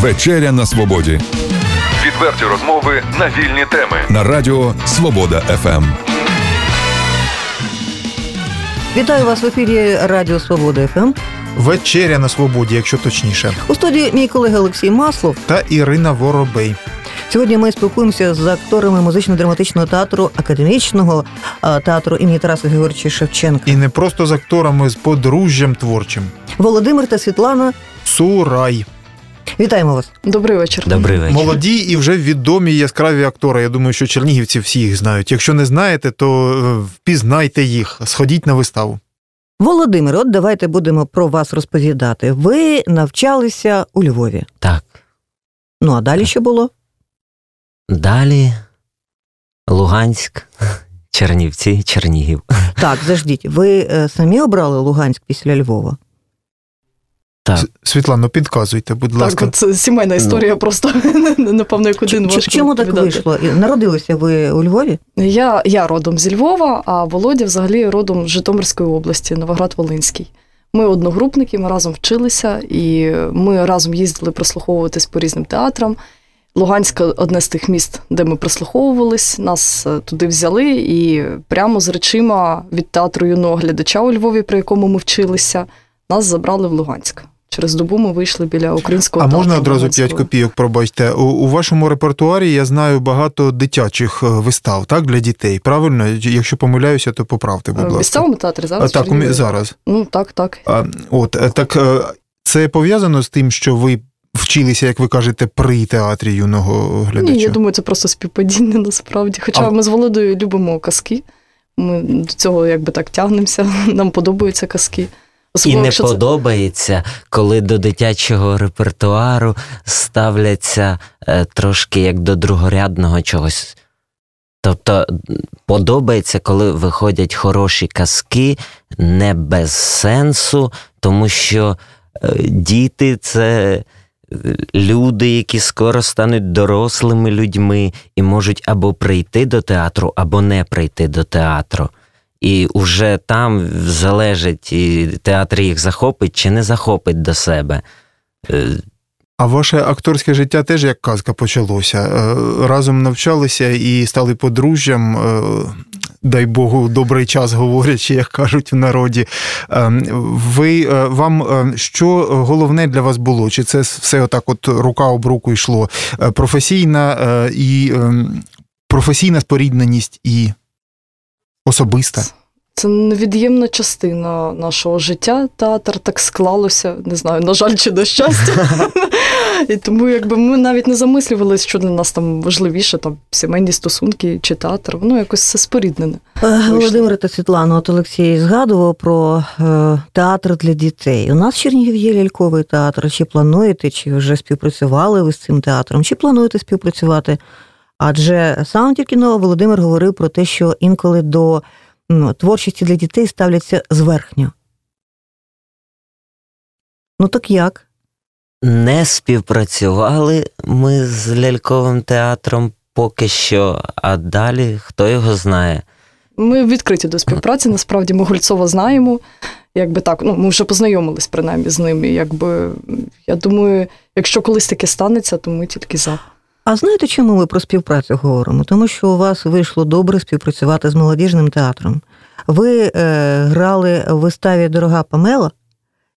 Вечеря на свободі Відверті розмови на вільні теми. на радіо Свобода. ФМ. Вітаю вас в ефірі Радіо Свобода ФМ. Вечеря на свободі, якщо точніше, У студії мій колега Олексій Маслов. та Ірина Воробей. Сьогодні ми спілкуємося з акторами музично-драматичного театру, академічного театру імені Тараса Георгійовича Шевченка. І не просто з акторами, з подружжям творчим. Володимир та Світлана. Сурай. Вітаємо вас. Добрий вечір. Добрий вечір. Молоді і вже відомі яскраві актори. Я думаю, що чернігівці всі їх знають. Якщо не знаєте, то е, впізнайте їх, сходіть на виставу. Володимир, от давайте будемо про вас розповідати. Ви навчалися у Львові. Так. Ну а далі що було? Далі Луганськ, Чернівці, Чернігів. Так, заждіть, ви е, самі обрали Луганськ після Львова? Так. Світлано, підказуйте, будь Так, ласка. от це сімейна історія просто напевно, як один важко Чому так вийшло? Народилися ви у Львові? Я, я родом зі Львова, а Володя взагалі родом з Житомирської області, Новоград-Волинський. Ми одногрупники, ми разом вчилися, і ми разом їздили прослуховуватись по різним театрам. Луганськ одне з тих міст, де ми прослуховувались, нас е, туди взяли, і прямо з речима від театру юного глядача у Львові, при якому ми вчилися, нас забрали в Луганськ. Через добу ми вийшли біля українського А можна одразу. 5 копійок, пробачте. У, у вашому репертуарі я знаю багато дитячих е, вистав, так, для дітей. Правильно? Якщо помиляюся, то поправте, будь Е, В ласка. місцевому театрі А, зараз? так, чи у зараз. Ну, так, так. А, от е, так це пов'язано з тим, що ви вчилися, як ви кажете, при театрі юного глядача? Ні, я думаю, це просто співпадіння насправді. Хоча А- ми з Володою любимо казки. Ми до цього якби так тягнемося. Нам подобаються казки. І не це- подобається, коли до дитячого репертуару ставляться е, трошки як до другорядного чогось. Тобто подобається, коли виходять хороші казки, не без сенсу, тому що е, діти це е, люди, які скоро стануть дорослими людьми і можуть або прийти до театру, або не прийти до театру. І уже там залежить, і театр їх захопить чи не захопить до себе. Е, А ваше акторське життя теж як казка почалося. Е, Разом навчалися і стали подружжям. е, Дай Богу, добрий час говорячи, як кажуть в народі. Ви вам що головне для вас було? Чи це все отак, от рука об руку йшло? Професійна і е, професійна спорідненість і особиста? Це невід'ємна частина нашого життя. Театр так склалося, не знаю, на жаль, чи на щастя. І тому якби ми навіть не замислювалися, що для нас там важливіше, там сімейні стосунки чи театр. Воно якось все споріднене. Е, Володимир та Світлана, от Олексій згадував про е, театр для дітей. У нас в Чернігів є ляльковий театр. Чи плануєте, чи вже співпрацювали ви з цим театром, чи плануєте співпрацювати? Адже сам тільки но Володимир говорив про те, що інколи до м, творчості для дітей ставляться зверхньо. Ну так як? Не співпрацювали ми з ляльковим театром поки що, а далі хто його знає. Ми відкриті до співпраці. Насправді ми Гульцова знаємо. Якби так, ну ми вже познайомились принаймні з ними. Якби я думаю, якщо колись таке станеться, то ми тільки за. А знаєте, чому ми про співпрацю говоримо? Тому що у вас вийшло добре співпрацювати з молодіжним театром. Ви е, грали в виставі Дорога Памела,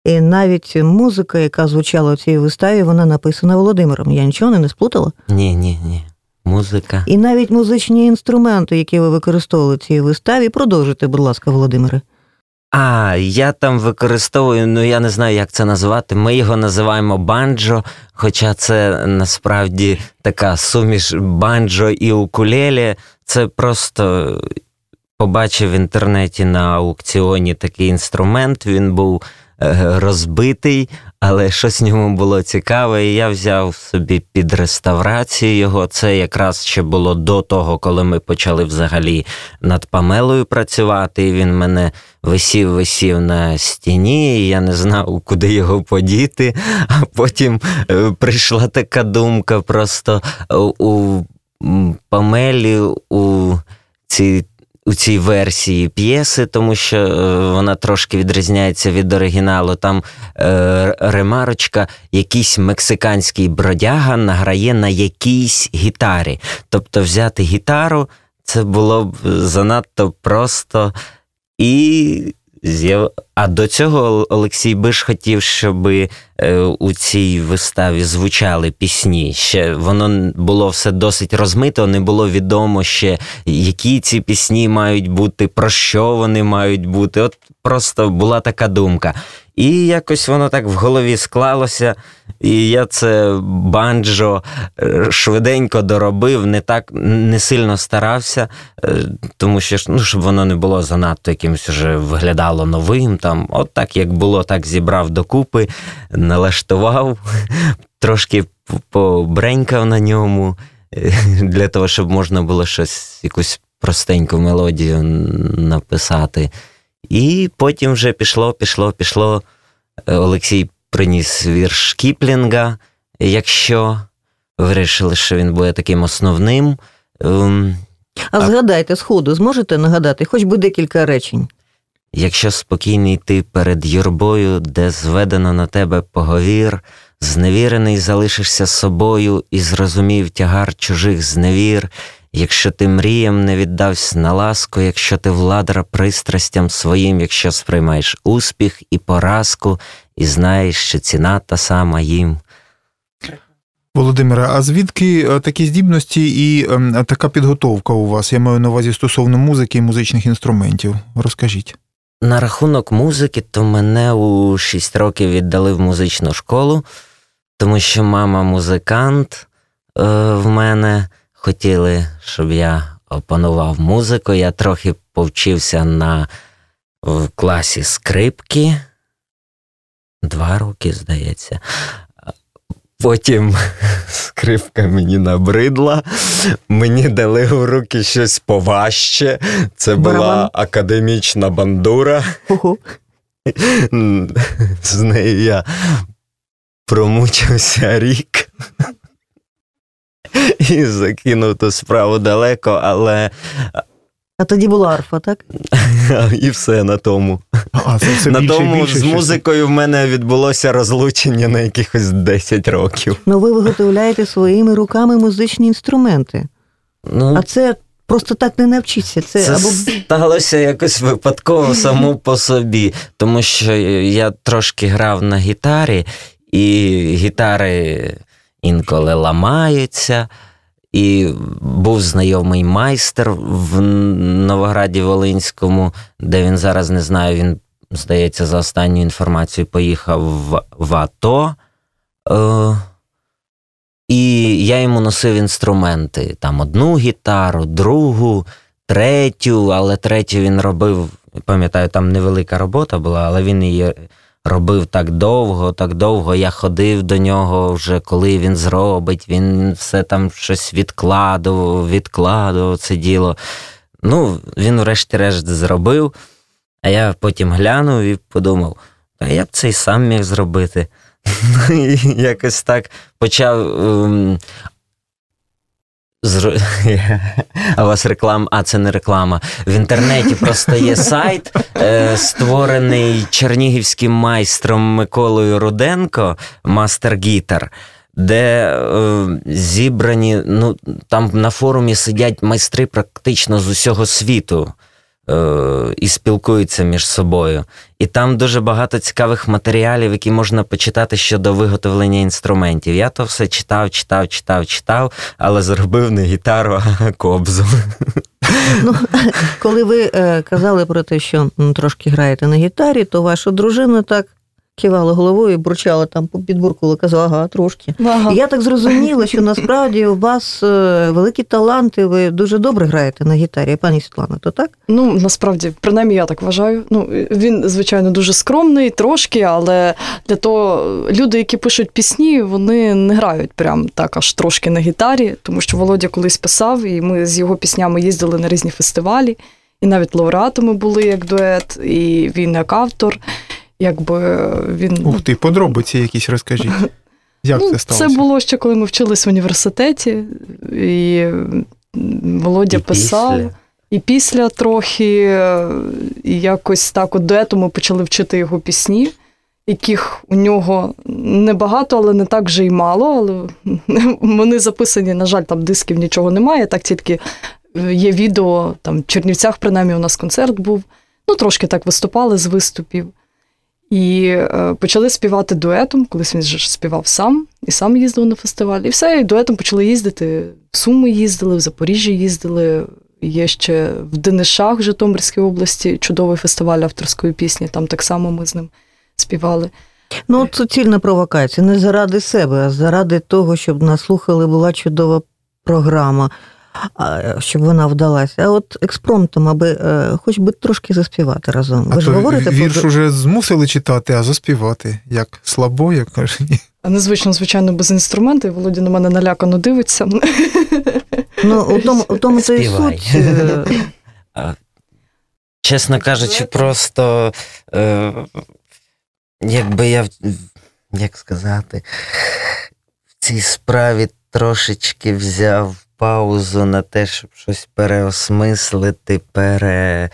і навіть музика, яка звучала у цій виставі, вона написана Володимиром. Я нічого не сплутала. Ні, ні, ні. Музика. І навіть музичні інструменти, які ви використовували в цій виставі, продовжуйте, будь ласка, Володимире. А, я там використовую, ну я не знаю, як це назвати. Ми його називаємо банджо, хоча це насправді така суміш банджо і укулелі. Це просто побачив в інтернеті на аукціоні такий інструмент. Він був розбитий, але щось в ньому було цікаве, і я взяв собі під реставрацію його. Це якраз ще було до того, коли ми почали взагалі над Памелою працювати. І він мене висів, висів на стіні, і я не знав, куди його подіти. А потім е, прийшла така думка: просто е, у Памелі у цій у цій версії п'єси, тому що е, вона трошки відрізняється від оригіналу. Там е, ремарочка, якийсь мексиканський бродяга награє на якійсь гітарі. Тобто взяти гітару це було б занадто просто і. А до цього Олексій Биш хотів, щоб е, у цій виставі звучали пісні. Ще воно було все досить розмито, не було відомо ще, які ці пісні мають бути, про що вони мають бути. От просто була така думка. І якось воно так в голові склалося, і я це банджо е, швиденько доробив, не так не сильно старався, е, тому що ну, щоб воно не було занадто якимось вже виглядало новим. Там, От так як було, так зібрав докупи, налаштував, трошки побренькав на ньому, е, для того, щоб можна було щось, якусь простеньку мелодію написати. І потім вже пішло, пішло, пішло. Е, Олексій приніс вірш Кіплінга, якщо вирішили, що він буде таким основним. Ем, а згадайте, сходу, зможете нагадати хоч би декілька речень. Якщо спокійний ти перед юрбою, де зведено на тебе поговір, зневірений залишишся собою і зрозумів тягар чужих зневір, якщо ти мріям не віддався на ласку, якщо ти владра пристрастям своїм, якщо сприймаєш успіх і поразку, і знаєш, що ціна та сама їм. Володимире, а звідки е, такі здібності і ем, така підготовка у вас? Я маю на увазі стосовно музики і музичних інструментів. Розкажіть. На рахунок музики, то мене у 6 років віддали в музичну школу, тому що мама музикант е, в мене хотіли, щоб я опанував музику. Я трохи повчився на в класі скрипки. Два роки, здається. Потім скрипка мені набридла, мені дали в руки щось поважче. Це була Барабан. академічна бандура. Ого. З нею я промучився рік і закинув ту справу далеко, але. А тоді була арфа, так? І все на тому. А, це все на більше, тому більше, з музикою в мене відбулося розлучення на якихось 10 років. Ну ви виготовляєте своїми руками музичні інструменти. Ну, А це просто так не навчиться. Це, це або... сталося якось випадково само по собі, тому що я трошки грав на гітарі, і гітари інколи ламаються. І був знайомий майстер в Новограді Волинському, де він зараз не знаю, він, здається, за останню інформацію поїхав в, в АТО. Е, І я йому носив інструменти: там одну гітару, другу, третю, але третю він робив, пам'ятаю, там невелика робота була, але він її робив так довго, так довго. Я ходив до нього вже, коли він зробить, він все там щось відкладував, відкладував це діло. Ну, він, врешті-решт, зробив, а я потім глянув і подумав, а я б це й сам міг зробити. Якось так почав ем, Зр... А у вас реклама, а це не реклама. В інтернеті просто є сайт, е, створений чернігівським майстром Миколою Руденко, Мастер Гітар, де е, зібрані, ну там на форумі сидять майстри практично з усього світу. Е, і спілкуються між собою. І там дуже багато цікавих матеріалів, які можна почитати щодо виготовлення інструментів. Я то все читав, читав, читав, читав, але зробив не гітару, а кобзу. Ну, Коли ви е, казали про те, що трошки граєте на гітарі, то ваша дружина так кивала головою, бурчала там підбуркувала, казала, ага, трошки. Ага. І я так зрозуміла, що насправді у вас е, великі таланти, ви дуже добре граєте на гітарі, пані Світлана, то так? Ну, насправді, принаймні, я так вважаю. Ну, Він, звичайно, дуже скромний, трошки, але для того люди, які пишуть пісні, вони не грають прям так аж трошки на гітарі, тому що Володя колись писав, і ми з його піснями їздили на різні фестивалі. І навіть лауреатами були як дует, і він як автор якби він. Ух ти, подробиці якісь розкажіть. Як ну, це сталося? Це було ще коли ми вчились в університеті, і Володя і писав. Після. і після трохи. І якось так от дуетом ми почали вчити його пісні, яких у нього небагато, але не так вже й мало. Але вони записані, на жаль, там дисків нічого немає, так тільки е, є відео, там в Чернівцях, принаймні, у нас концерт був. Ну, трошки так виступали з виступів. І е, почали співати дуетом, колись він ж співав сам, і сам їздив на фестиваль. І все, і дуетом почали їздити. В Суми їздили, в Запоріжжя їздили. Є ще в Денишах в Житомирській області чудовий фестиваль авторської пісні. Там так само ми з ним співали. Ну, от суцільна провокація. Не заради себе, а заради того, щоб нас слухали, була чудова програма, щоб вона вдалася. А от експромтом, аби е, хоч би трошки заспівати разом. Ви а ж то говорите вірш про уже змусили читати, а заспівати. Як слабо, як каже, ні. Незвично, звичайно, без інструменту. І Володя на мене налякано дивиться. ну, у тому, у тому то і суть. е, Чесно кажучи, просто е, якби я, як сказати, в цій справі трошечки взяв паузу на те, щоб щось переосмислити, пере.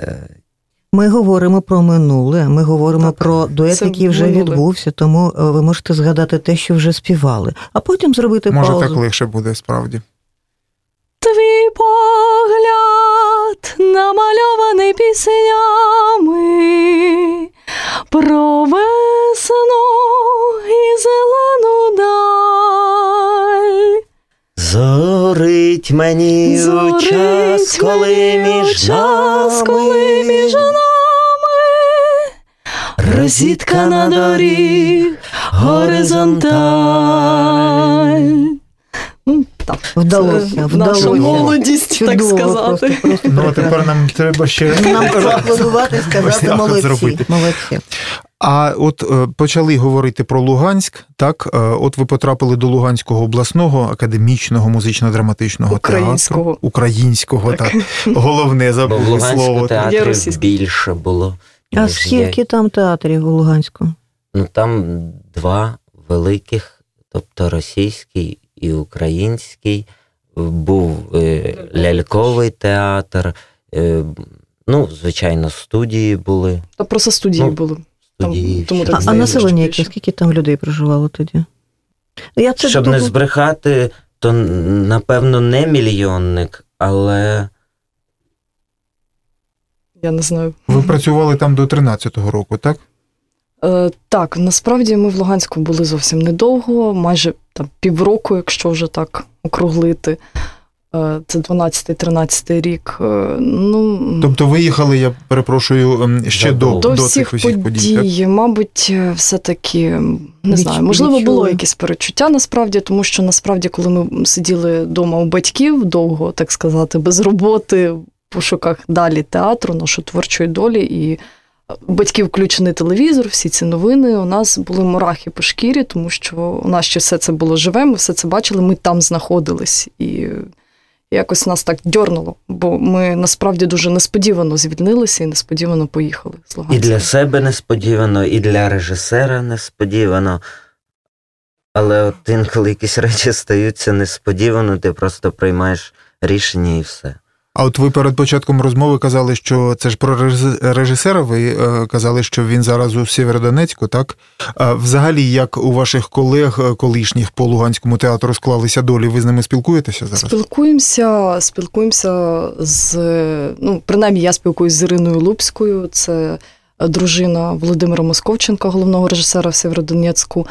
е, Ми говоримо про минуле, ми говоримо Так, про дует, це який вже минуле. відбувся, тому е, ви можете згадати те, що вже співали, а потім зробити Може, паузу. так легше буде справді. Твій погляд намальований піснями про весну і зелену даль. Зорить мені у час, коли між час, коли між нами нами розіткана доріг горизонталь. Ну, так. Вдалося, вдалося. Наша молодість, так сказати. Просто, просто Ну, а тепер нам треба ще. Нам поаплодувати, сказати молодці. зробити. молодці. А от е, почали говорити про Луганськ. Так, Е, от ви потрапили до Луганського обласного академічного музично-драматичного Українського. театру. Українського, так. Головне Бо забули слово. Театрів більше було. А скільки там театрів у Луганську? Ну там два великих, тобто російський і український. Був е, ляльковий театр. Е, ну, звичайно, студії були. Та просто студії Ну, були. Там, тому так А, а населення яке? Скільки там людей проживало тоді? Ну, Я це Щоб до не збрехати, то напевно не мільйонник, але Я не знаю. Ви працювали там до 13-го року, так? Е, так, насправді ми в Луганську були зовсім недовго, майже там півроку, якщо вже так округлити. Е, це 12-13 рік. Е, ну, Тобто виїхали, я перепрошую, ем, ще до, до до всіх цих усіх подій. подій, так? мабуть, е, все-таки не Відч- знаю, можливо, відчули. було якесь перечуття насправді, тому що насправді, коли ми сиділи вдома у батьків довго, так сказати, без роботи, в пошуках далі театру, нашої творчої долі, і батьків включений телевізор, всі ці новини. У нас були мурахи по шкірі, тому що у нас ще все це було живе, ми все це бачили, ми там знаходились. І якось нас так дьорнуло, бо ми насправді дуже несподівано звільнилися і несподівано поїхали з і для себе несподівано, і для режисера несподівано. Але от інколи якісь речі стаються несподівано, ти просто приймаєш рішення і все. А от ви перед початком розмови казали, що це ж про реж- режисера. Ви е, казали, що він зараз у Сєвєродонецьку, так? А взагалі, як у ваших колег е, колишніх по Луганському театру склалися долі, ви з ними спілкуєтеся зараз? Спілкуємося, спілкуємося з ну, принаймні, я спілкуюся з Іриною Лупською. Це дружина Володимира Московченка, головного режисера в Сєвєродонецьку.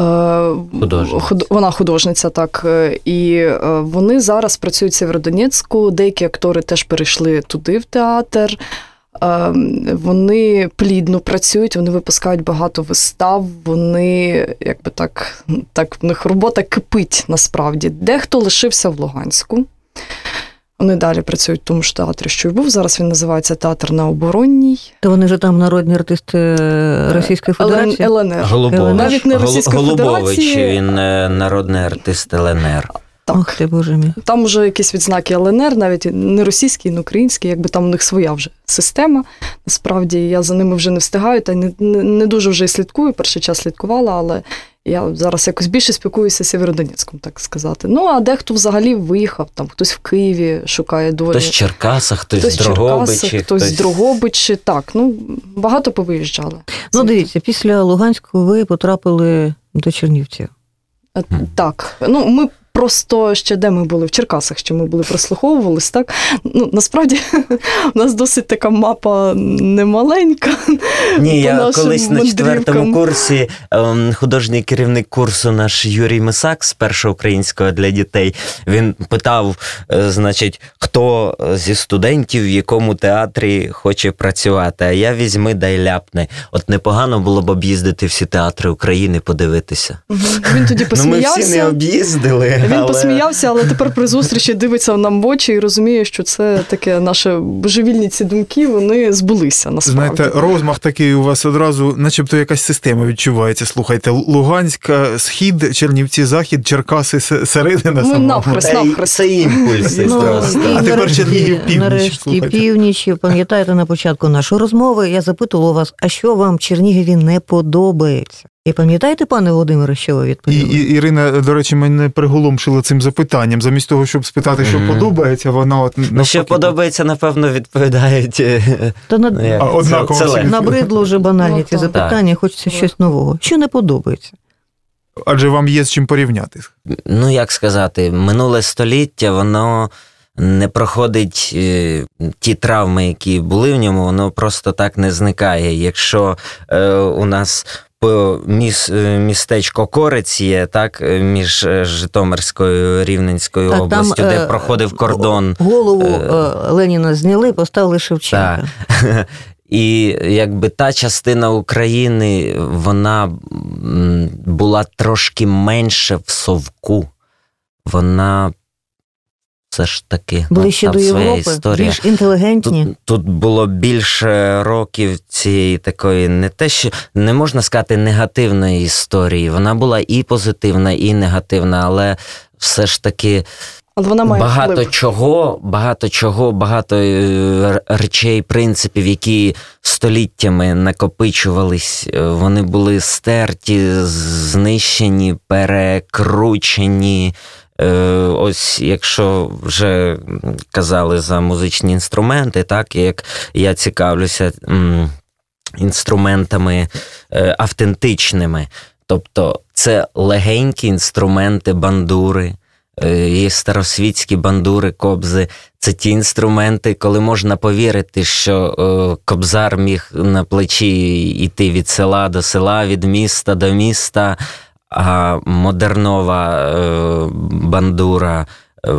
Е, Художниця. Вона художниця, так. Е, І е, вони зараз працюють в Сєвєродонецьку. Деякі актори теж перейшли туди, в театр. Вони плідно працюють, вони випускають багато вистав. Вони, якби так, так в них робота кипить насправді. Дехто лишився в Луганську. Вони далі працюють в тому ж театрі, що й був. Зараз він називається Театр на оборонній. То вони вже там народні артисти Е, Російської Федерації? ЛНР. Голубович, Навіть не Російської Голубович, Федерації. він е, народний артист ЛНР. Так. Ох ти, боже мій. Там вже якісь відзнаки ЛНР, навіть не російські, не українські, якби там у них своя вже система. Насправді я за ними вже не встигаю, та не, не, не дуже вже і слідкую. Перший час слідкувала, але Я зараз якось більше спілкуюся з Сєвєродонецьком, так сказати. Ну, а дехто взагалі виїхав, там хтось в Києві шукає долі. Хтось в Черкасах, хтось, Хтось в Дрогобичі. хтось в Дрогобичі. Так, ну багато повиїжджали. Ну, дивіться, після Луганського ви потрапили до Чернівців. Е, Так, ну ми просто ще де ми були в Черкасах, ще ми були прослуховувались. Так ну насправді у нас досить така мапа немаленька. Ні, я колись на четвертому курсі ем, художній керівник курсу наш Юрій Мисак з першого українського для дітей. Він питав, е, значить, хто зі студентів в якому театрі хоче працювати. А я візьми дай ляпне. От непогано було б об'їздити всі театри України, подивитися. Він тоді Ну, ми всі не об'їздили. Він але... посміявся, але тепер при зустрічі дивиться нам в очі і розуміє, що це таке наше божевільні ці думки, вони збулися насправді. Знаєте, розмах такий у вас одразу, начебто якась система відчувається. Слухайте, Луганська, схід, Чернівці, захід, Черкаси, се- середина Ми самого. навхрест. Навхрест. це імпульси Ну, А тепер нарешті- Чернігів північ, Нарешті північ. Пам'ятаєте, на початку нашої розмови я запитувала вас, а що вам Чернігові не подобається? І пам'ятаєте, пане Володимире, що ви І, відповіли? і Ірина, до речі, мене приголомшила цим запитанням. Замість того, щоб спитати, що Мгм. подобається, вона от Ну, що подобається, напевно, відповідають. Та на... ну, як, однаково це- це набридло вже банальні Ну, ці так. запитання, хочеться Так. щось нового. Що не подобається? Адже вам є з чим порівняти. ну як сказати, минуле століття, воно не проходить е, ті травми, які були в ньому, воно просто так не зникає. Якщо е, у нас міс, е, містечко Корець є, так, е, між е, Житомирською Рівненською Так, там, областю, де е, проходив кордон. Голову Е, е, Леніна зняли, поставили Шевченка. І якби та частина України, вона була трошки менше в совку. Вона все ж таки ну, Ближче до Європи, історія. більш інтелігентні. Тут, тут було більше років цієї такої, не те, що не можна сказати негативної історії. Вона була і позитивна, і негативна, але все ж таки Але вона має багато вплив. чого, багато чого, багато е, речей, принципів, які століттями накопичувались, е, вони були стерті, знищені, перекручені. Е, Ось якщо вже казали за музичні інструменти, так як я цікавлюся інструментами е, автентичними, тобто це легенькі інструменти бандури. Е, Є старосвітські бандури, кобзи. Це ті інструменти, коли можна повірити, що кобзар міг на плечі йти від села до села, від міста до міста, а модернова е, бандура, е,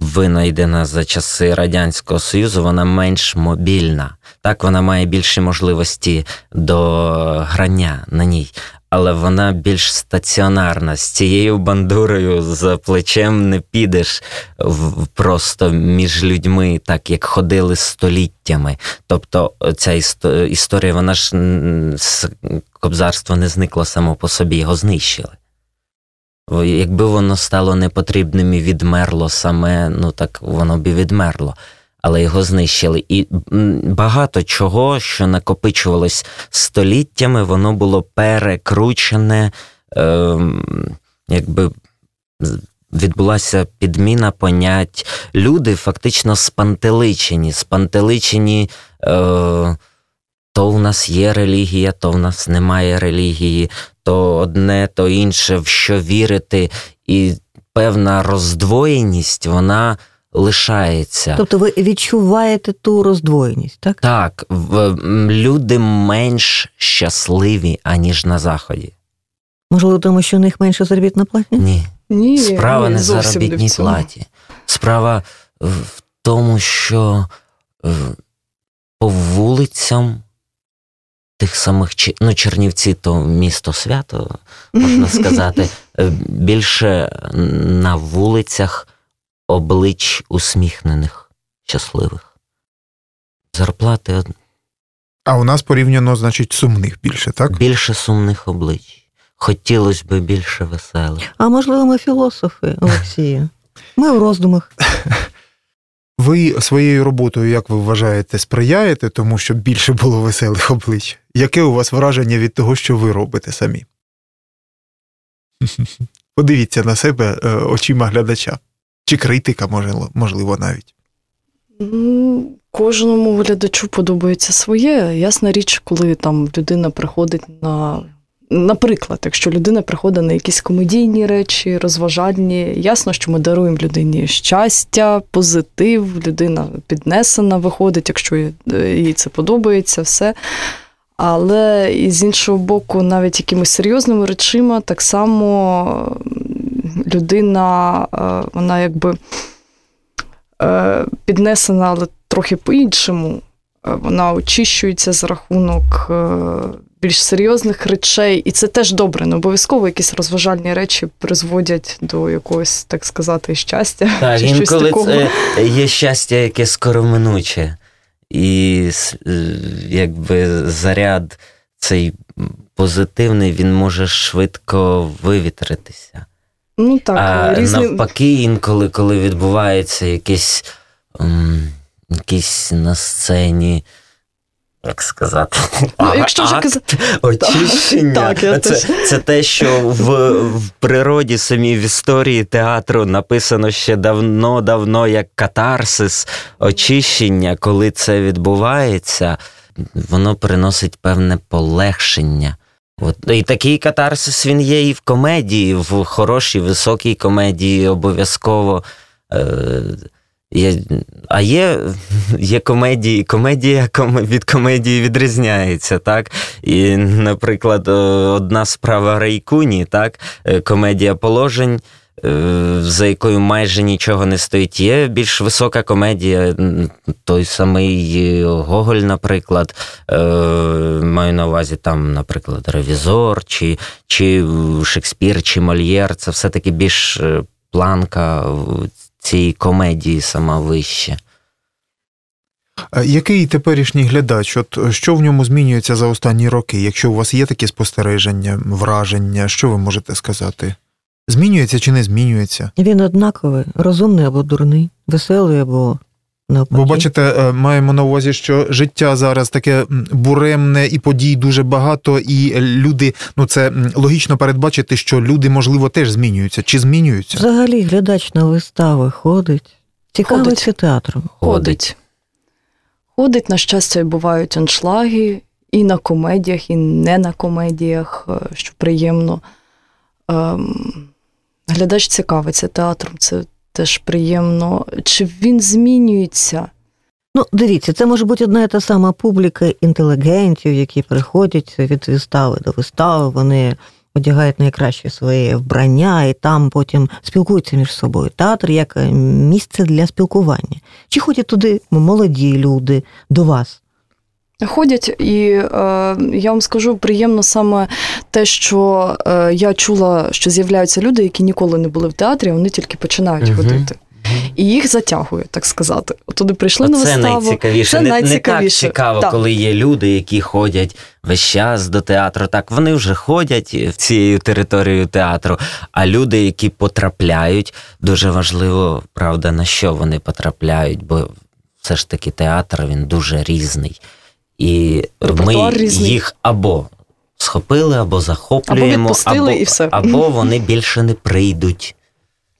винайдена за часи Радянського Союзу, вона менш мобільна. Так, вона має більші можливості до грання на ній але вона більш стаціонарна. З цією бандурою за плечем не підеш просто між людьми, так як ходили століттями. Тобто ця історія, вона ж кобзарства не зникла само по собі, його знищили. Якби воно стало непотрібним і відмерло саме, ну так воно б і відмерло. Але його знищили. І багато чого, що накопичувалось століттями, воно було перекручене, ем, якби відбулася підміна понять. Люди фактично спантеличені, спантеличені. Е, то в нас є релігія, то в нас немає релігії, то одне, то інше, в що вірити, і певна роздвоєність, вона лишається. Тобто ви відчуваєте ту роздвоєність, так? Так, в, люди менш щасливі, аніж на Заході. Можливо, тому що у них менше заробітна платня? Ні. Ні, Справа ні, не в заробітній платі. Справа в тому, що е, по вулицям тих самих ну, Чернівці, то місто свято, можна сказати, е, більше на вулицях облич усміхнених, щасливих. Зарплати А у нас порівняно, значить, сумних більше, так? більше сумних облич. Хотілося б більше веселих. А можливо, ми філософи, Олексія. Ми в роздумах. Ви своєю роботою, як ви вважаєте, сприяєте тому, щоб більше було веселих облич? Яке у вас враження від того, що ви робите самі? Подивіться на себе е, очима глядача. Чи критика, можливо, навіть. Кожному глядачу подобається своє. Ясна річ, коли там людина приходить на. Наприклад, якщо людина приходить на якісь комедійні речі, розважальні, ясно, що ми даруємо людині щастя, позитив, людина піднесена виходить, якщо їй це подобається, все. Але і з іншого боку, навіть якимись серйозними речима, так само людина, е, вона якби е, піднесена, але трохи по-іншому. Е, вона очищується за рахунок більш серйозних речей, і це теж добре. Не обов'язково якісь розважальні речі призводять до якогось, так сказати, щастя. Так, чи інколи щось такого. це є щастя, яке скороминуче. І якби заряд цей позитивний, він може швидко вивітритися. Ну так, а різні... навпаки, інколи, коли відбувається якесь, якісь на сцені. Як сказати, ну, якщо ж казати... очищення. Так, я це, це те, що в в природі, самій в історії театру написано ще давно-давно як катарсис, очищення, коли це відбувається, воно приносить певне полегшення. От. І такий катарсис він є і в комедії, в хорошій, високій комедії обов'язково. Е, є, А є є комедії, комедія від комедії відрізняється. так? І, Наприклад, одна справа Рейкуні, так? Е, комедія положень. Е, за якою майже нічого не стоїть. Є більш висока комедія, той самий Гоголь, наприклад, е, маю на увазі там, наприклад, Ревізор, чи чи Шекспір, чи Мольєр. Це все-таки більш е, планка цієї комедії сама вища. Який теперішній глядач? От Що в ньому змінюється за останні роки? Якщо у вас є такі спостереження, враження, що ви можете сказати? Змінюється чи не змінюється? Він однаковий, розумний або дурний, веселий або навпаки. Бо бачите, е, маємо на увазі, що життя зараз таке буремне і подій дуже багато, і люди, ну це логічно передбачити, що люди, можливо, теж змінюються. Чи змінюються? Взагалі, глядач на вистави ходить, цікавиться театром. Ходить. Ходить, на щастя, бувають аншлаги і на комедіях, і не на комедіях, е, що приємно. Ем, глядач цікавиться театром, це теж приємно. Чи він змінюється? Ну, дивіться, це може бути одна і та сама публіка інтелігентів, які приходять від вистави до вистави, вони одягають найкраще своє вбрання і там потім спілкуються між собою. Театр як місце для спілкування. Чи ходять туди молоді люди до вас? Ходять, і е, я вам скажу приємно саме те, що е, я чула, що з'являються люди, які ніколи не були в театрі, вони тільки починають угу. ходити. І їх затягує, так сказати. Туди прийшли на виставу. Це найцікавіше. Це не, найцікавіше. не так цікаво, так. коли є люди, які ходять весь час до театру. Так вони вже ходять в цією територією театру. А люди, які потрапляють, дуже важливо, правда, на що вони потрапляють, бо все ж таки театр він дуже різний. І ми різний. їх або схопили, або захоплюємо, або, або, і все. або вони більше не прийдуть.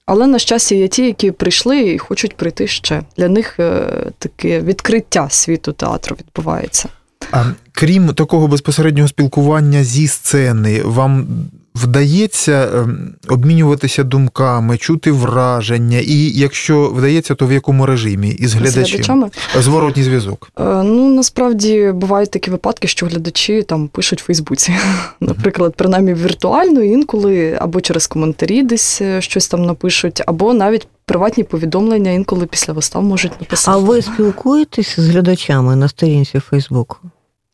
Але, на щастя, є ті, які прийшли і хочуть прийти ще. Для них е, таке відкриття світу театру відбувається. А крім такого безпосереднього спілкування зі сцени, вам вдається ем, обмінюватися думками, чути враження, і якщо вдається, то в якому режимі із глядачем? З глядачами? Зворотній зв'язок. Е, ну насправді бувають такі випадки, що глядачі там пишуть в Фейсбуці, наприклад, принаймні віртуально, інколи або через коментарі десь е, щось там напишуть, або навіть. Приватні повідомлення інколи після вистав можуть написати. А ви спілкуєтесь з глядачами на сторінці Фейсбуку?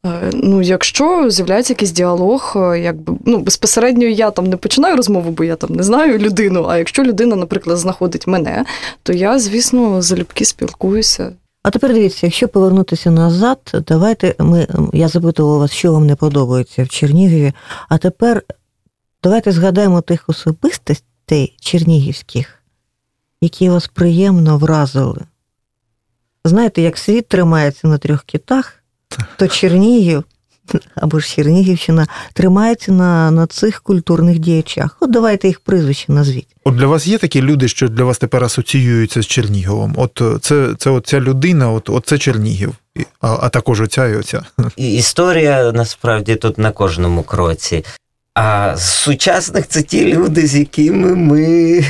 Е, ну, якщо з'являється якийсь діалог, е, якби ну безпосередньо я там не починаю розмову, бо я там не знаю людину. А якщо людина, наприклад, знаходить мене, то я, звісно, залюбки спілкуюся. А тепер дивіться, якщо повернутися назад, давайте ми я запитувала вас, що вам не подобається в Чернігові. А тепер давайте згадаємо тих особистостей чернігівських, які вас приємно вразили. Знаєте, як світ тримається на трьох китах то Чернігів або ж Чернігівщина тримається на, на цих культурних діячах. От давайте їх прізвище назвіть. От для вас є такі люди, що для вас тепер асоціюються з Черніговом? От е, це, це оця людина, от, от це Чернігів, а, а також оця і оця. І Історія насправді тут на кожному кроці. А з сучасних це ті люди, з якими ми.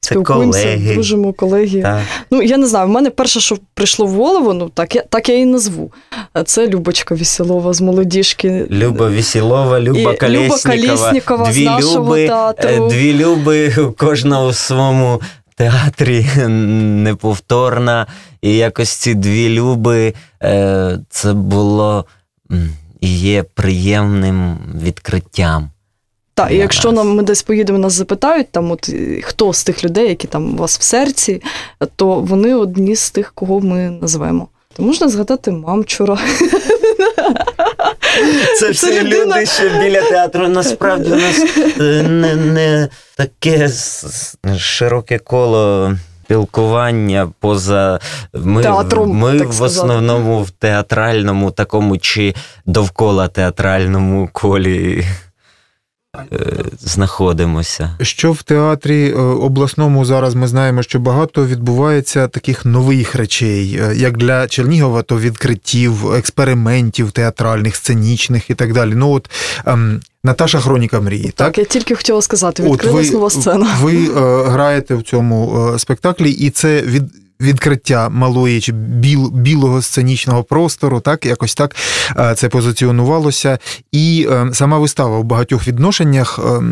Це колеги. дружимо, колеги. Так. Ну, я не знаю, в мене перше, що прийшло в голову, ну так я, так я і назву. Це Любочка Вісілова з молодіжки. Люба Вісілова, Люба І Люба Колєснікова. Колєснікова з дві нашого люби, театру. е, Дві люби у своєму театрі неповторна. І якось ці дві люби е, це було і є приємним відкриттям. Так, і якщо нам ми десь поїдемо, нас запитають, там от хто з тих людей, які там у вас в серці, то вони одні з тих, кого ми назвемо. То можна згадати мамчура. Це всі людина- люди, що біля театру. Насправді у нас е, не, не таке широке коло. Спілкування поза ми, Театром, ми в основному в театральному такому чи довкола театральному колі знаходимося. Що в театрі е, обласному зараз ми знаємо, що багато відбувається таких нових речей, е, як для Чернігова, то відкриттів, експериментів театральних, сценічних і так далі. Ну от ем, Наташа Хроніка мрії, так? Так, я тільки хотіла сказати, От відкрилась нова сцена. Ви е, граєте в цьому е, спектаклі, і це від. Відкриття малої чи біл, білого сценічного простору, так якось так е, це позиціонувалося. І е, сама вистава в багатьох відношеннях е,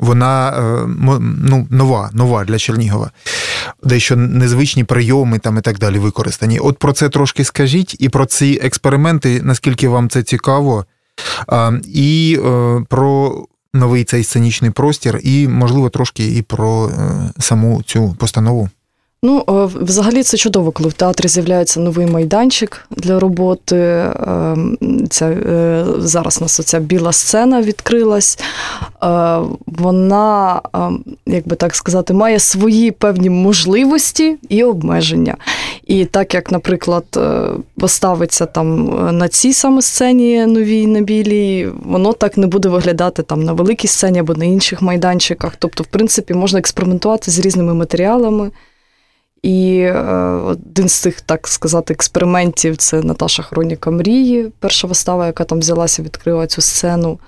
вона ну, нова, нова для Чернігова. Дещо незвичні прийоми там і так далі використані. От про це трошки скажіть, і про ці експерименти, наскільки вам це цікаво, і про новий цей сценічний простір, і, можливо, трошки і про саму цю постанову. Ну, е, взагалі це чудово, коли в театрі з'являється новий майданчик для роботи. Е, Ця, е, зараз у нас оця біла сцена відкрилась. Е, Вона, е, як би так сказати, має свої певні можливості і обмеження. І так як, наприклад, поставиться там на цій саме сцені новій на білій, воно так не буде виглядати там на великій сцені або на інших майданчиках. Тобто, в принципі, можна експериментувати з різними матеріалами. І е, один з цих, так сказати, експериментів це Наташа Хроніка мрії, перша вистава, яка там взялася, відкрила цю сцену.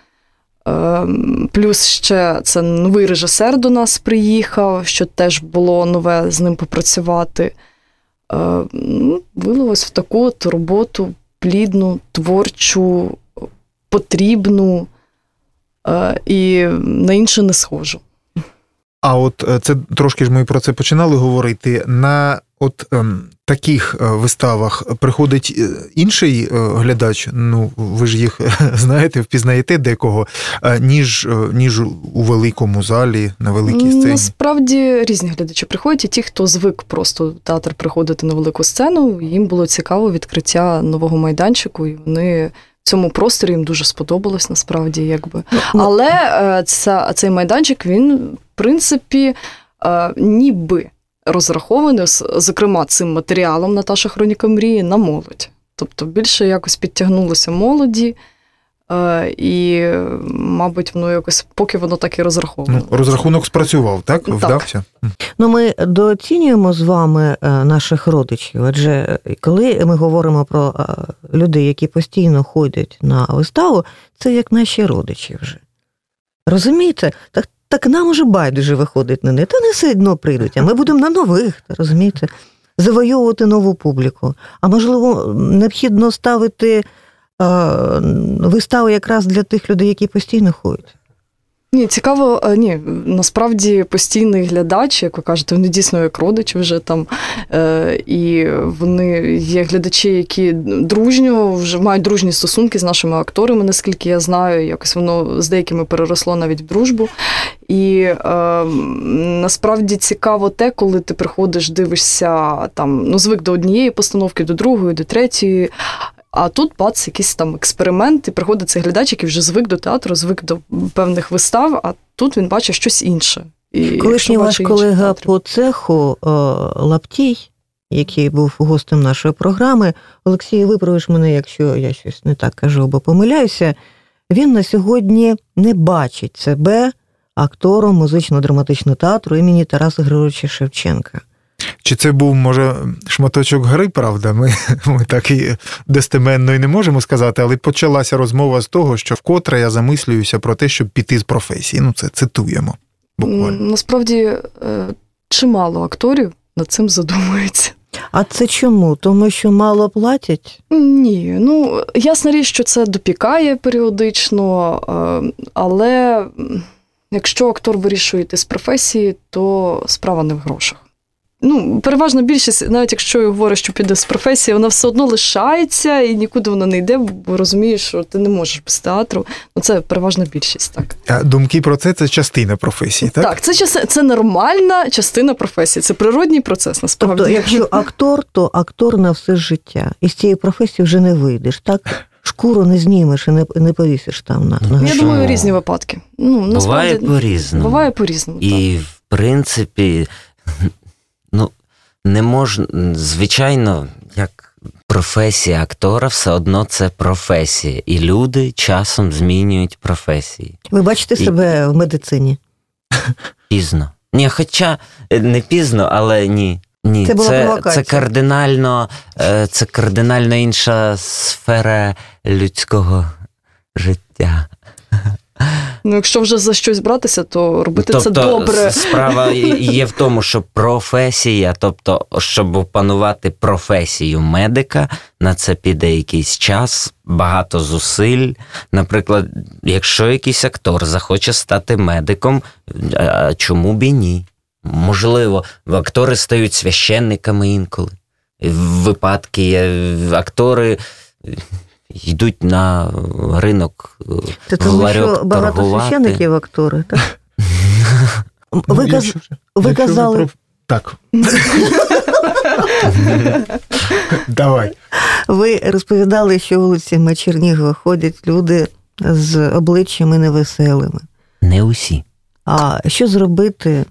Е, плюс ще це новий режисер до нас приїхав, що теж було нове з ним попрацювати. Е, ну, вилилось в таку от роботу плідну, творчу, потрібну е, і на інше не схожу. А от е, це трошки ж ми про це починали говорити. На от ем, таких е, виставах приходить е, інший глядач, ну ви ж їх знаєте, впізнаєте декого, ніж, ніж у великому залі, на великій сцені. Насправді різні глядачі приходять, і ті, хто звик просто в театр приходити на велику сцену, їм було цікаво відкриття нового майданчику, і вони. Цьому просторі їм дуже сподобалось насправді, якби. Ну, Але е, ця, цей майданчик, він, в принципі, е, ніби розрахований, зокрема, цим матеріалом Наташа Хроніка мрії на молодь. Тобто більше якось підтягнулося молоді, і, мабуть, воно якось, поки воно так і розраховано. Ну, розрахунок спрацював, так? Так. Вдався? Ну, ми дооцінюємо з вами е, наших родичів, адже коли ми говоримо про е, людей, які постійно ходять на виставу, це як наші родичі вже. Розумієте? Так, так нам уже байдуже виходить на них. Та не все одно прийдуть, а ми будемо на нових, розумієте? Завойовувати нову публіку. А можливо, необхідно ставити е, виставу якраз для тих людей, які постійно ходять. Ні, цікаво, е, ні, насправді постійний глядач, як ви кажете, вони дійсно як родичі вже там. Е, і вони є глядачі, які дружньо вже мають дружні стосунки з нашими акторами, наскільки я знаю. Якось воно з деякими переросло навіть в дружбу. І е, насправді цікаво те, коли ти приходиш, дивишся там, ну, звик до однієї постановки, до другої, до третьої. А тут бац, якийсь там експеримент, і приходить цей глядач, який вже звик до театру, звик до певних вистав, а тут він бачить щось інше. І Колишній ваш колега по цеху е, Лаптій, який був гостем нашої програми. Олексій, виправиш мене, якщо я щось не так кажу або помиляюся. Він на сьогодні не бачить себе актором музично-драматичного театру імені Тараса Григоровича Шевченка. Чи це був, може, шматочок гри, правда? Ми, ми так і достеменно і не можемо сказати, але почалася розмова з того, що вкотре я замислююся про те, щоб піти з професії. Ну, це цитуємо. Буквально. Насправді е, чимало акторів над цим задумуються. А це чому? Тому що мало платять? Ні, ну ясна річ, що це допікає періодично, е, але якщо актор вирішує йти з професії, то справа не в грошах. Ну, переважна більшість, навіть якщо я говорю, що піде з професії, вона все одно лишається і нікуди вона не йде, бо розумієш, що ти не можеш без театру. Ну, це переважна більшість, так. А думки про це це частина професії, так? Так, це, час- це нормальна частина професії, це природній процес, насправді. Тобто, якщо актор, то актор на все життя. І з цієї професії вже не вийдеш, так? Шкуру не знімеш і не, не повісиш там на, на Я думаю, різні випадки. Ну, Буває по-різному. Буває по-різному. так. І, в принципі, не можна, звичайно, як професія актора, все одно це професія. І люди часом змінюють професії. Ви бачите І- себе в медицині? Пізно. Ні, хоча е, не пізно, але ні. Ні, Це була це, це кардинально, е, це кардинально інша сфера людського життя. Ну, якщо вже за щось братися, то робити це добре. справа є в тому, що професія, тобто, щоб опанувати професію медика, на це піде якийсь час, багато зусиль. Наприклад, якщо якийсь актор захоче стати медиком, чому б і ні? Можливо, актори стають священниками інколи. Випадки є, актори йдуть на ринок е, Це тому, що багато торгувати. священиків актори, так? Ну, Ви, каз... якщо вже- ви казали- про- Так. Давай. ви розповідали, що вулицями Чернігова ходять люди з обличчями невеселими. Не усі. А що зробити?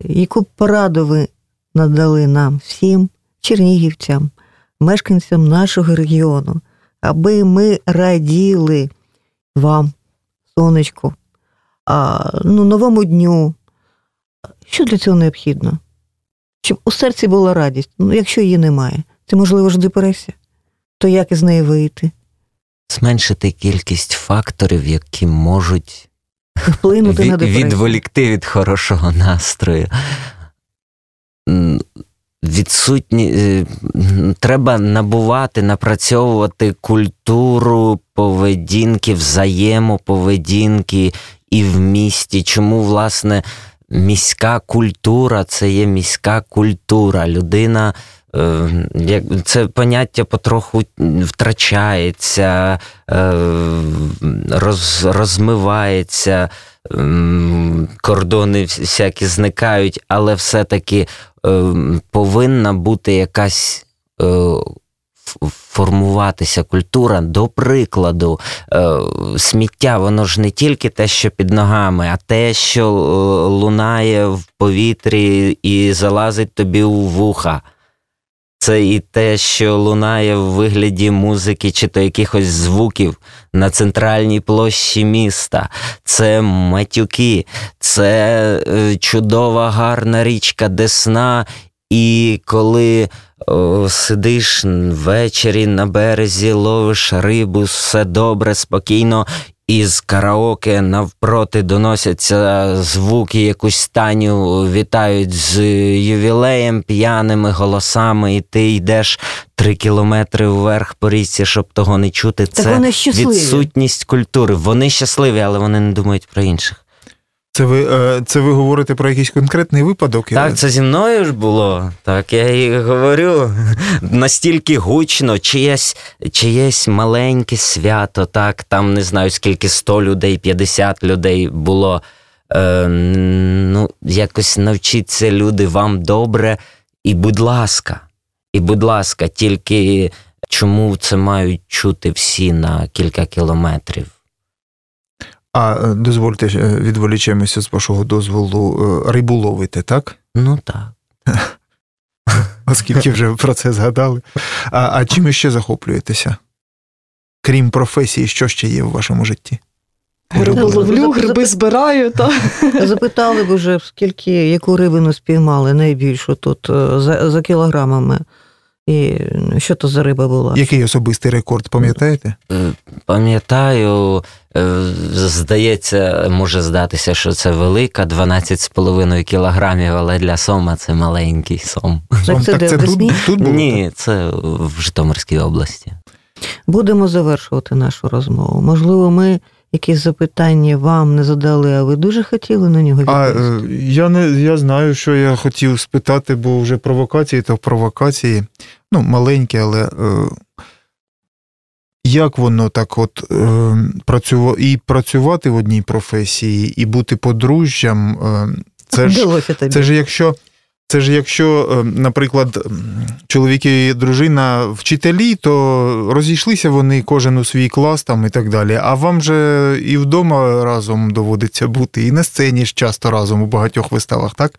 Яку пораду ви надали нам всім чернігівцям, мешканцям нашого регіону, аби ми раділи вам, сонечку, а, ну, новому дню? Що для цього необхідно? Щоб у серці була радість. Ну, якщо її немає, це можливо ж депресія. То як із неї вийти? Зменшити кількість факторів, які можуть Вплинути на депресію. відволікти від хорошого настрою. Відсутні е, треба набувати, напрацьовувати культуру поведінки, взаємоповедінки і в місті. Чому, власне, міська культура це є міська культура. Людина. е, як- Це поняття потроху втрачається, е, роз, розмивається, кордони всякі зникають, але все-таки повинна бути якась е, формуватися культура. До прикладу, е, сміття, воно ж не тільки те, що під ногами, а те, що е, лунає в повітрі і залазить тобі у вуха. Це і те, що лунає в вигляді музики чи то якихось звуків на центральній площі міста. Це матюки, це е, чудова гарна річка Десна. І коли о, сидиш ввечері на березі, ловиш рибу, все добре, спокійно, і з караоке навпроти доносяться звуки, якусь станю вітають з ювілеєм, п'яними голосами, і ти йдеш три кілометри вверх по річці, щоб того не чути. Так Це вони відсутність культури. Вони щасливі, але вони не думають про інших. Це ви, е, це ви говорите про якийсь конкретний випадок? Так, це зі мною ж було. Так, я і говорю. Настільки гучно, чиєсь, чиєсь маленьке свято, так, там не знаю скільки 100 людей, 50 людей було. Е, ну, якось навчіться люди вам добре. І будь ласка, і будь ласка, тільки чому це мають чути всі на кілька кілометрів? А е, дозвольте е, відволічемося з вашого дозволу. е, Рибу ловите, так? Ну так. оскільки вже про це згадали. А, а чим ще захоплюєтеся? Крім професії, що ще є в вашому житті? Гриби ловлю, гриби збираю. Та. Запитали б уже, скільки, яку рибину спіймали найбільшу тут за, за кілограмами. І що то за риба була? Який особистий рекорд, пам'ятаєте? Е, Пам'ятаю, е, здається, може здатися, що це велика, 12,5 кілограмів, але для сома це маленький сом. Так це де, в тут, тут було? Ні, це в Житомирській області. Будемо завершувати нашу розмову. Можливо, ми якісь запитання вам не задали, а ви дуже хотіли на нього А відповісти. е, я не я знаю, що я хотів спитати, бо вже провокації то провокації, ну, маленькі, але е, як воно так от е, працюва, і працювати в одній професії, і бути подружжям, е, це ж Це ж якщо, це ж якщо, е, наприклад, м, чоловік і дружина вчителі, то розійшлися вони кожен у свій клас там і так далі. А вам же і вдома разом доводиться бути, і на сцені ж часто разом у багатьох виставах, так?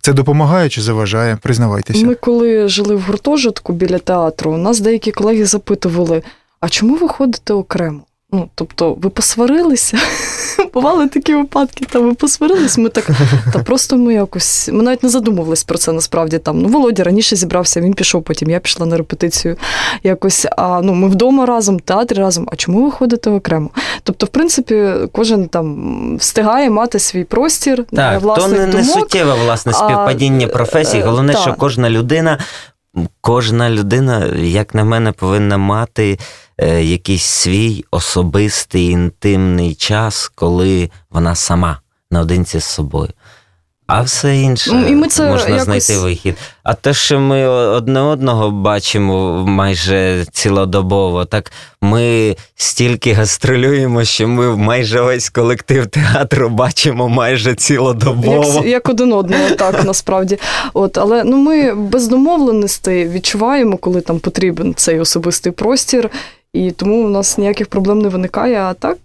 Це допомагає чи заважає? Признавайтеся. Ми коли жили в гуртожитку біля театру, нас деякі колеги запитували: а чому ви ходите окремо? Ну, тобто, ви посварилися? Бували такі випадки, та ви посварились. Ми так, та просто ми якось. Ми навіть не задумувались про це насправді там. Ну, Володя раніше зібрався, він пішов, потім я пішла на репетицію. Якось, а ну, ми вдома разом, в театрі разом. А чому ви ходите окремо? Тобто, в принципі, кожен там встигає мати свій простір, Так, то власних не, не думок. суттєве власне А, співпадіння професій. е, Головне, так. що кожна людина, кожна людина, як на мене, повинна мати е, якийсь свій особистий інтимний час, коли вона сама наодинці з собою. А все інше Ну, і ми це можна якось- знайти вихід. А те, що ми одне одного бачимо майже цілодобово, так ми стільки гастролюємо, що ми майже весь колектив театру бачимо майже цілодобово. Як, як один одного, так насправді. От, але ну ми без домовленостей відчуваємо, коли там потрібен цей особистий простір, і тому у нас ніяких проблем не виникає. А так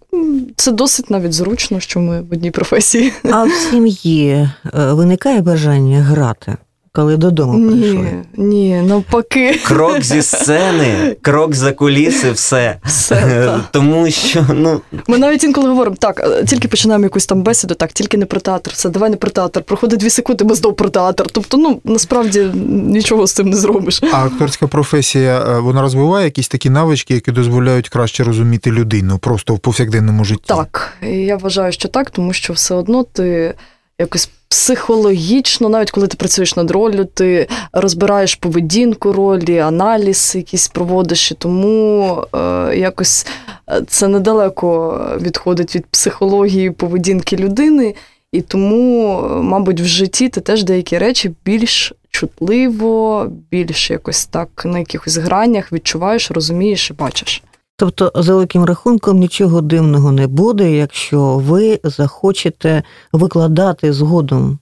це досить навіть зручно, що ми в одній професії. А в сім'ї е, виникає бажання грати, коли додому прийшли? Ні, ні, навпаки, Крок зі сцени, крок за куліси, все. все. Тому що ну Ми навіть інколи говоримо, так, е, тільки починаємо якусь там бесіду, так, тільки не про театр, все, давай не про театр. Проходить дві секунди, ми знов про театр. Тобто, ну насправді нічого з цим не зробиш. А акторська професія е, вона розвиває якісь такі навички, які дозволяють краще розуміти людину просто в повсякденному житті. Так, я вважаю, що так, тому що все одно ти якось психологічно, навіть коли ти працюєш над роллю, ти розбираєш поведінку ролі, аналіз якийсь проводиш, і тому е, якось е, це недалеко відходить від психології поведінки людини, і тому, е, мабуть, в житті ти теж деякі речі більш чутливо, більш якось так на якихось гранях відчуваєш, розумієш і бачиш. Тобто, за великим рахунком, нічого дивного не буде, якщо ви захочете викладати згодом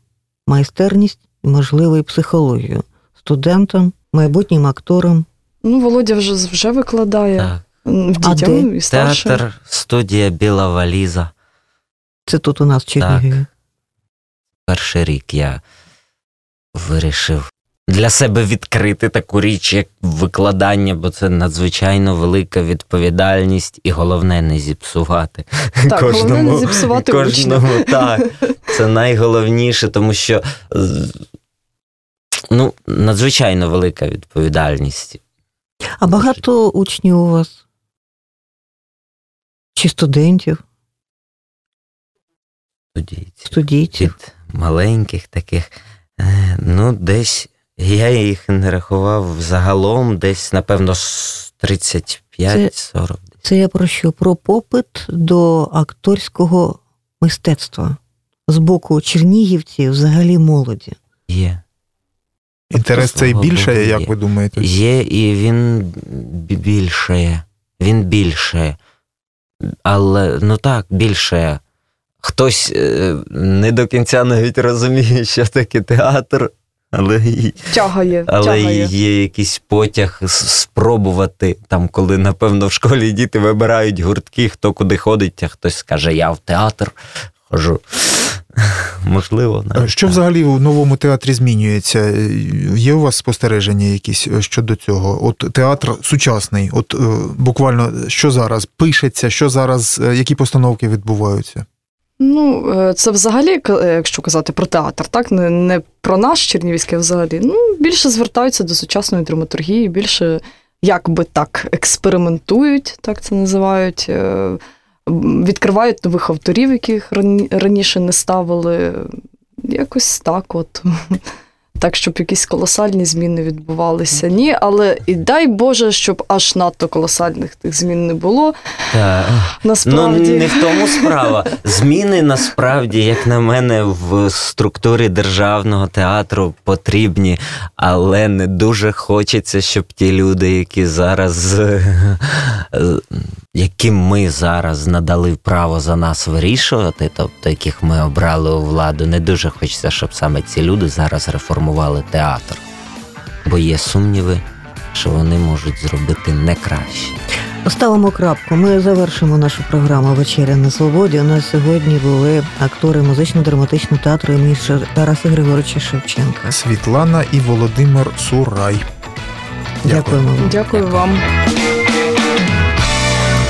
майстерність і, можливо, і психологію студентам, майбутнім акторам. Ну, Володя вже, вже викладає. так. В А дітям і старше. Театр, студія Біла валіза. Це тут у нас в Чернігові. Перший рік я вирішив для себе відкрити таку річ, як викладання, бо це надзвичайно велика відповідальність, і головне не зіпсувати. Так, головне не зіпсувати кожному, так. Це найголовніше, тому що ну, надзвичайно велика відповідальність. А багато учнів у вас? Чи студентів, Студійців. студійців? Від маленьких таких, е, ну, десь я їх не рахував загалом, десь, напевно, 35-40. Це я про що? Про попит до акторського мистецтва з боку чернігівців, взагалі молоді. Є. Інтерес цей більше, Богу, як є. ви думаєте? Є, і він бі- більше. Він більше. Але ну так, більше. Хтось е, не до кінця навіть розуміє, що таке театр, але, Тягає, але тягає. є якийсь потяг спробувати, там, коли, напевно, в школі діти вибирають гуртки, хто куди ходить, а хтось скаже, я в театр хожу. Можливо, навіть Що так. взагалі у новому театрі змінюється? Є у вас спостереження якісь е, щодо цього? От театр сучасний, от е, буквально що зараз пишеться, що зараз, е, які постановки відбуваються? Ну, е, це взагалі, е, якщо казати про театр, так не, не про наш чернівський, а взагалі. Ну, більше звертаються до сучасної драматургії, більше як би так експериментують, так це називають. е, Відкривають нових авторів, яких раніше не ставили. Якось так, от. Так, щоб якісь колосальні зміни відбувалися. Ні, але і дай Боже, щоб аж надто колосальних тих змін не було. Так. Насправді. Ну, не в тому справа. Зміни насправді, як на мене, в структурі державного театру потрібні, але не дуже хочеться, щоб ті люди, які зараз, е, яким ми зараз надали право за нас вирішувати, тобто яких ми обрали у владу, не дуже хочеться, щоб саме ці люди зараз реформували театр. Бо є сумніви, що вони можуть зробити не краще. Ставимо крапку. Ми завершимо нашу програму Вечеря на свободі. У нас сьогодні були актори музично-драматичного театру імені Тараса Григоровича Шевченка. Світлана і Володимир Сурай. Дякуємо вам. Дякую вам.